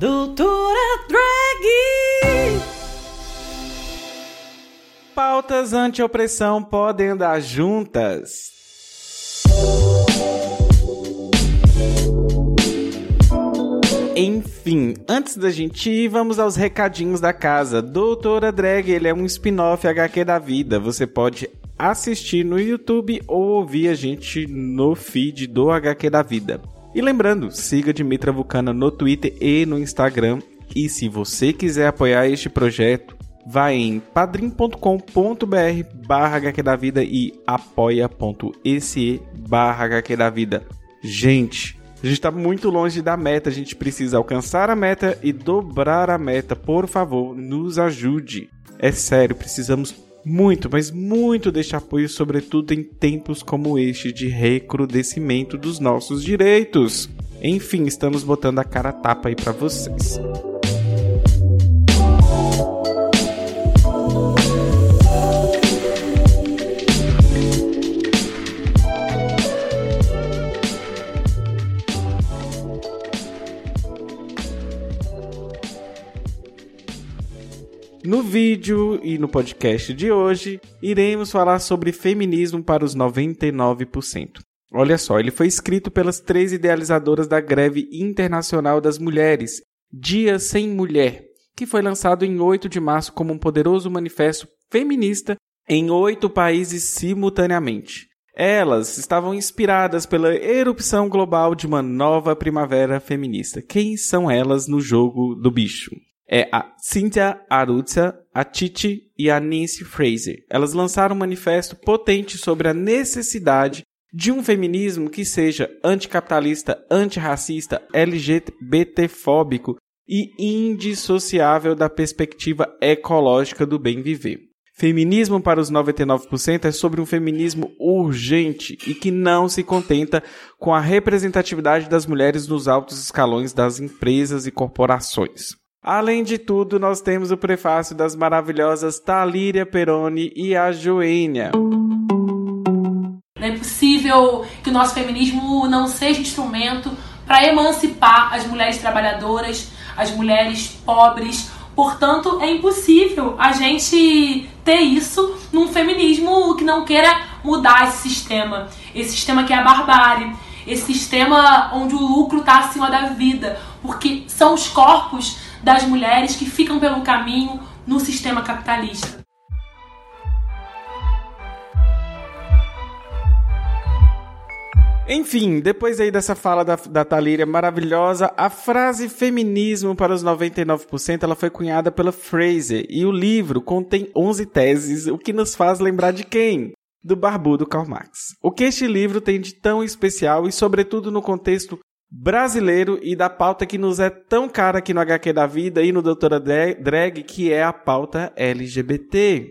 Doutora Drag! Pautas anti-opressão podem andar juntas. Enfim, antes da gente ir, vamos aos recadinhos da casa. Doutora Drag, ele é um spin-off HQ da vida. Você pode assistir no YouTube ou ouvir a gente no feed do HQ da vida. E lembrando, siga Dimitra Vulcana no Twitter e no Instagram. E se você quiser apoiar este projeto, vai em padrim.com.br barra HQ da vida e apoia.se barra HQ da vida. Gente, a gente está muito longe da meta, a gente precisa alcançar a meta e dobrar a meta. Por favor, nos ajude. É sério, precisamos muito, mas muito deste apoio, sobretudo em tempos como este de recrudescimento dos nossos direitos. Enfim, estamos botando a cara a tapa aí para vocês. No vídeo e no podcast de hoje, iremos falar sobre feminismo para os 99%. Olha só, ele foi escrito pelas três idealizadoras da Greve Internacional das Mulheres, Dia Sem Mulher, que foi lançado em 8 de março como um poderoso manifesto feminista em oito países simultaneamente. Elas estavam inspiradas pela erupção global de uma nova primavera feminista. Quem são elas no jogo do bicho? É a Cynthia Arutza, a Titi e a Nancy Fraser. Elas lançaram um manifesto potente sobre a necessidade de um feminismo que seja anticapitalista, antirracista, LGBTfóbico e indissociável da perspectiva ecológica do bem viver. Feminismo para os 99% é sobre um feminismo urgente e que não se contenta com a representatividade das mulheres nos altos escalões das empresas e corporações. Além de tudo, nós temos o prefácio das maravilhosas Talíria Peroni e a Joênia. Não é possível que o nosso feminismo não seja instrumento para emancipar as mulheres trabalhadoras, as mulheres pobres. Portanto, é impossível a gente ter isso num feminismo que não queira mudar esse sistema. Esse sistema que é a barbárie. Esse sistema onde o lucro está acima da vida. Porque são os corpos das mulheres que ficam pelo caminho no sistema capitalista. Enfim, depois aí dessa fala da, da Thalíria maravilhosa, a frase feminismo para os 99% ela foi cunhada pela Fraser e o livro contém 11 teses, o que nos faz lembrar de quem? Do barbudo Karl Marx. O que este livro tem de tão especial e sobretudo no contexto brasileiro e da pauta que nos é tão cara aqui no HQ da Vida e no Doutora Drag, que é a pauta LGBT.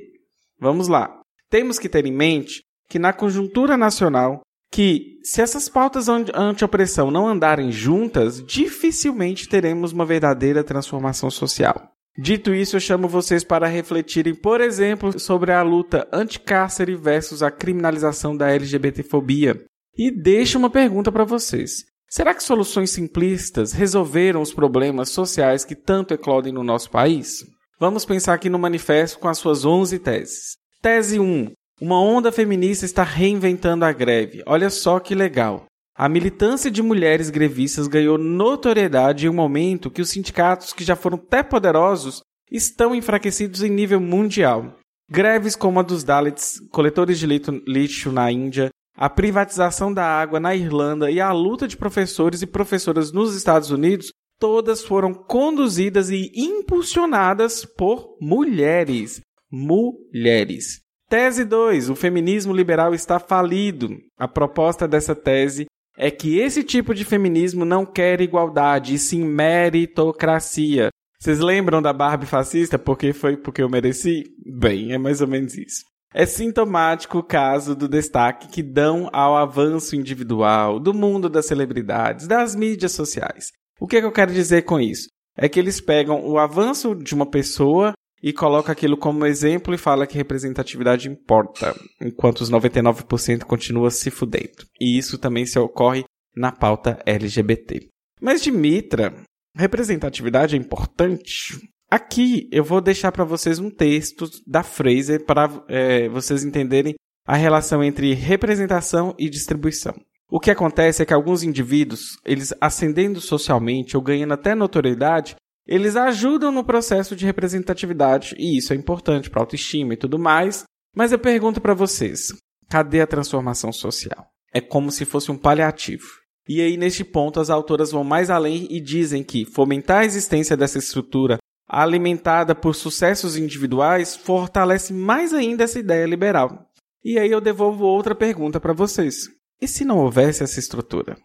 Vamos lá. Temos que ter em mente que na conjuntura nacional, que se essas pautas anti-opressão não andarem juntas, dificilmente teremos uma verdadeira transformação social. Dito isso, eu chamo vocês para refletirem, por exemplo, sobre a luta anti-cárcere versus a criminalização da LGBTfobia. E deixo uma pergunta para vocês. Será que soluções simplistas resolveram os problemas sociais que tanto eclodem no nosso país? Vamos pensar aqui no manifesto com as suas 11 teses. Tese 1. Uma onda feminista está reinventando a greve. Olha só que legal. A militância de mulheres grevistas ganhou notoriedade em um momento que os sindicatos, que já foram até poderosos, estão enfraquecidos em nível mundial. Greves como a dos Dalits, coletores de lixo na Índia, a privatização da água na Irlanda e a luta de professores e professoras nos Estados Unidos, todas foram conduzidas e impulsionadas por mulheres. Mulheres. Tese 2. O feminismo liberal está falido. A proposta dessa tese é que esse tipo de feminismo não quer igualdade, e sim meritocracia. Vocês lembram da Barbie fascista? Porque foi porque eu mereci? Bem, é mais ou menos isso. É sintomático o caso do destaque que dão ao avanço individual, do mundo das celebridades, das mídias sociais. O que, é que eu quero dizer com isso? É que eles pegam o avanço de uma pessoa e colocam aquilo como exemplo e fala que representatividade importa, enquanto os 99% continuam se fudendo. E isso também se ocorre na pauta LGBT. Mas Dimitra, representatividade é importante? Aqui eu vou deixar para vocês um texto da Fraser para é, vocês entenderem a relação entre representação e distribuição. O que acontece é que alguns indivíduos, eles ascendendo socialmente ou ganhando até notoriedade, eles ajudam no processo de representatividade e isso é importante para autoestima e tudo mais. Mas eu pergunto para vocês, cadê a transformação social? É como se fosse um paliativo. E aí, neste ponto, as autoras vão mais além e dizem que fomentar a existência dessa estrutura alimentada por sucessos individuais fortalece mais ainda essa ideia liberal. E aí eu devolvo outra pergunta para vocês. E se não houvesse essa estrutura?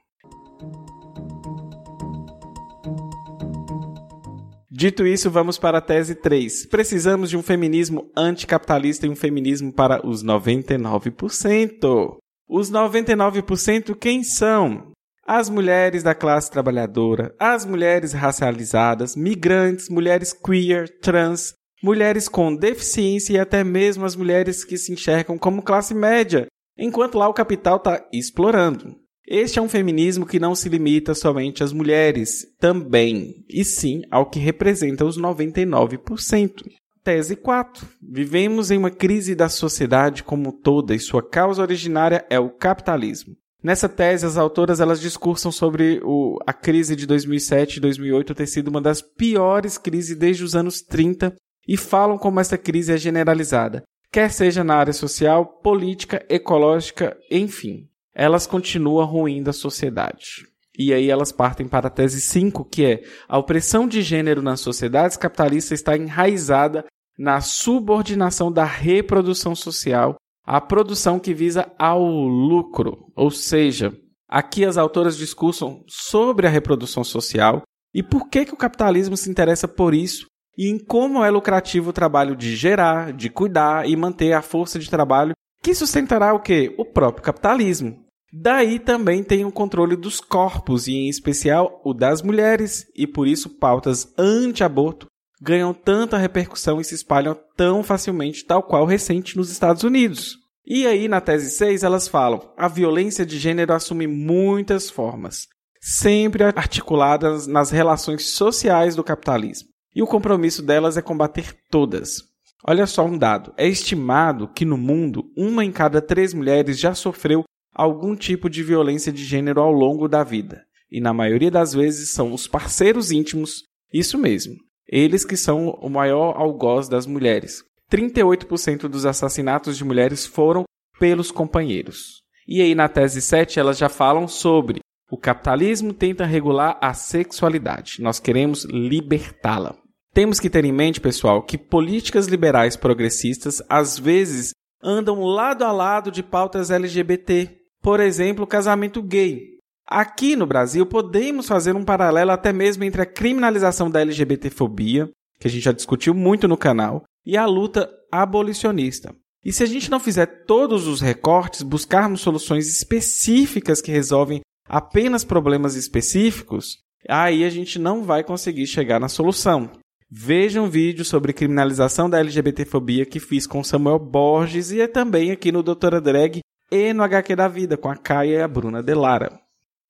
Dito isso, vamos para a tese 3. Precisamos de um feminismo anticapitalista e um feminismo para os 99%. Os 99% quem são? As mulheres da classe trabalhadora, as mulheres racializadas, migrantes, mulheres queer, trans, mulheres com deficiência e até mesmo as mulheres que se enxergam como classe média, enquanto lá o capital está explorando. Este é um feminismo que não se limita somente às mulheres, também, e sim ao que representa os 99%. Tese 4. Vivemos em uma crise da sociedade como toda e sua causa originária é o capitalismo. Nessa tese, as autoras elas discursam sobre o, a crise de 2007 e 2008 ter sido uma das piores crises desde os anos 30 e falam como essa crise é generalizada, quer seja na área social, política, ecológica, enfim elas continuam ruindo a sociedade. E aí elas partem para a tese 5, que é a opressão de gênero nas sociedades capitalistas está enraizada na subordinação da reprodução social à produção que visa ao lucro. Ou seja, aqui as autoras discursam sobre a reprodução social e por que, que o capitalismo se interessa por isso e em como é lucrativo o trabalho de gerar, de cuidar e manter a força de trabalho que sustentará o que? O próprio capitalismo. Daí também tem o controle dos corpos, e em especial o das mulheres, e por isso pautas anti-aborto ganham tanta repercussão e se espalham tão facilmente, tal qual recente nos Estados Unidos. E aí, na tese 6, elas falam: a violência de gênero assume muitas formas, sempre articuladas nas relações sociais do capitalismo. E o compromisso delas é combater todas. Olha só um dado: é estimado que no mundo, uma em cada três mulheres já sofreu algum tipo de violência de gênero ao longo da vida. E na maioria das vezes são os parceiros íntimos, isso mesmo, eles que são o maior algoz das mulheres. 38% dos assassinatos de mulheres foram pelos companheiros. E aí na tese 7 elas já falam sobre o capitalismo tenta regular a sexualidade. Nós queremos libertá-la. Temos que ter em mente, pessoal, que políticas liberais progressistas às vezes andam lado a lado de pautas LGBT, por exemplo, casamento gay. Aqui no Brasil, podemos fazer um paralelo até mesmo entre a criminalização da LGBTfobia, que a gente já discutiu muito no canal, e a luta abolicionista. E se a gente não fizer todos os recortes, buscarmos soluções específicas que resolvem apenas problemas específicos, aí a gente não vai conseguir chegar na solução. Veja um vídeo sobre criminalização da LGBTfobia que fiz com Samuel Borges e é também aqui no Doutora Drag e no HQ da Vida, com a Caia e a Bruna Delara.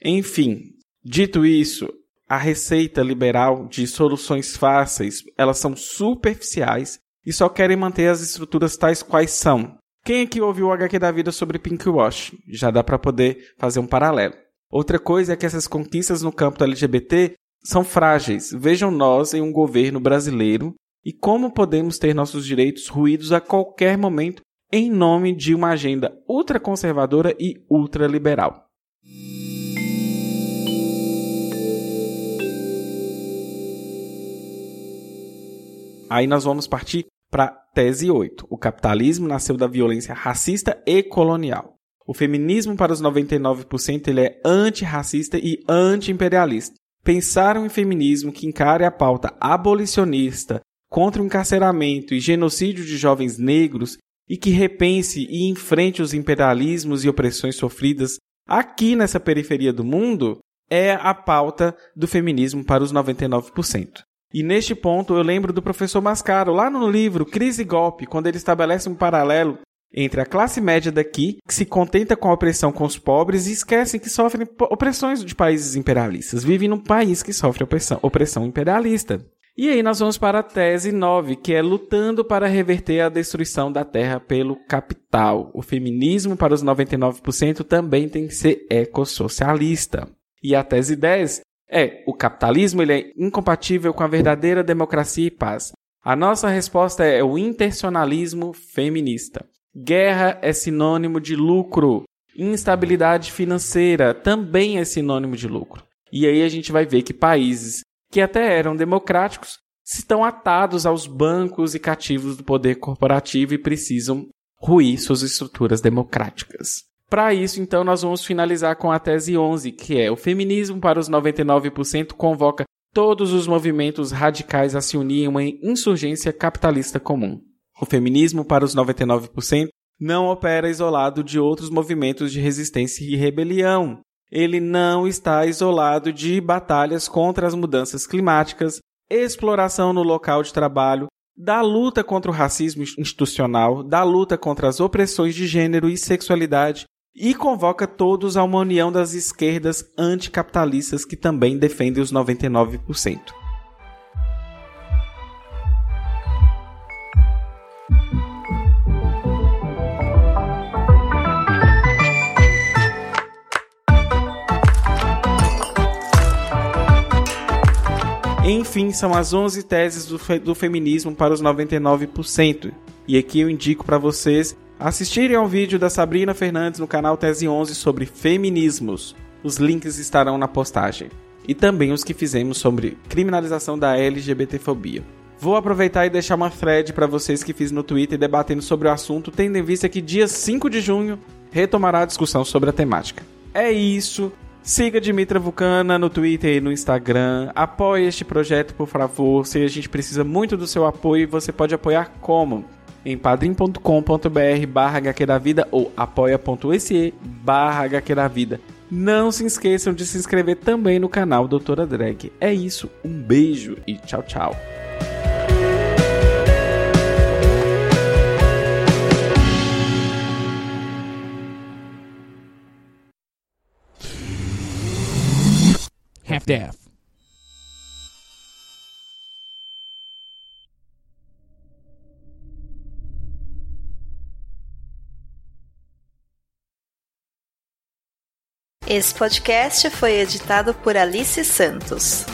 Enfim, dito isso, a receita liberal de soluções fáceis, elas são superficiais e só querem manter as estruturas tais quais são. Quem aqui ouviu o HQ da vida sobre Pinkwash? Já dá para poder fazer um paralelo. Outra coisa é que essas conquistas no campo do LGBT são frágeis. Vejam nós em um governo brasileiro e como podemos ter nossos direitos ruídos a qualquer momento em nome de uma agenda ultraconservadora e ultraliberal. Aí nós vamos partir para tese 8. O capitalismo nasceu da violência racista e colonial. O feminismo para os 99% ele é antirracista e anti-imperialista. Pensaram em feminismo que encare a pauta abolicionista contra o encarceramento e genocídio de jovens negros e que repense e enfrente os imperialismos e opressões sofridas aqui nessa periferia do mundo é a pauta do feminismo para os 99%. E neste ponto eu lembro do professor Mascaro, lá no livro Crise e Golpe, quando ele estabelece um paralelo entre a classe média daqui, que se contenta com a opressão com os pobres e esquecem que sofrem opressões de países imperialistas, vivem num país que sofre opressão, opressão imperialista. E aí nós vamos para a tese 9, que é lutando para reverter a destruição da terra pelo capital. O feminismo para os 99% também tem que ser ecossocialista. E a tese 10 é, o capitalismo ele é incompatível com a verdadeira democracia e paz. A nossa resposta é o intencionalismo feminista. Guerra é sinônimo de lucro. Instabilidade financeira também é sinônimo de lucro. E aí a gente vai ver que países que até eram democráticos, estão atados aos bancos e cativos do poder corporativo e precisam ruir suas estruturas democráticas. Para isso, então, nós vamos finalizar com a tese 11, que é o feminismo para os 99% convoca todos os movimentos radicais a se unir em uma insurgência capitalista comum. O feminismo para os 99% não opera isolado de outros movimentos de resistência e rebelião ele não está isolado de batalhas contra as mudanças climáticas, exploração no local de trabalho, da luta contra o racismo institucional, da luta contra as opressões de gênero e sexualidade e convoca todos a uma união das esquerdas anticapitalistas que também defendem os 99%. Enfim, são as 11 teses do, fe do feminismo para os 99%. E aqui eu indico para vocês assistirem ao vídeo da Sabrina Fernandes no canal Tese 11 sobre feminismos. Os links estarão na postagem. E também os que fizemos sobre criminalização da LGBTfobia. Vou aproveitar e deixar uma thread para vocês que fiz no Twitter debatendo sobre o assunto, tendo em vista que dia 5 de junho retomará a discussão sobre a temática. É isso. Siga Dimitra Vulcana no Twitter e no Instagram. Apoie este projeto, por favor. Se a gente precisa muito do seu apoio, você pode apoiar como? Em padrim.com.br barra da Vida ou apoia.se barra da Vida. Não se esqueçam de se inscrever também no canal Doutora Drag. É isso, um beijo e tchau, tchau. half-deaf. Esse podcast foi editado por Alice Santos.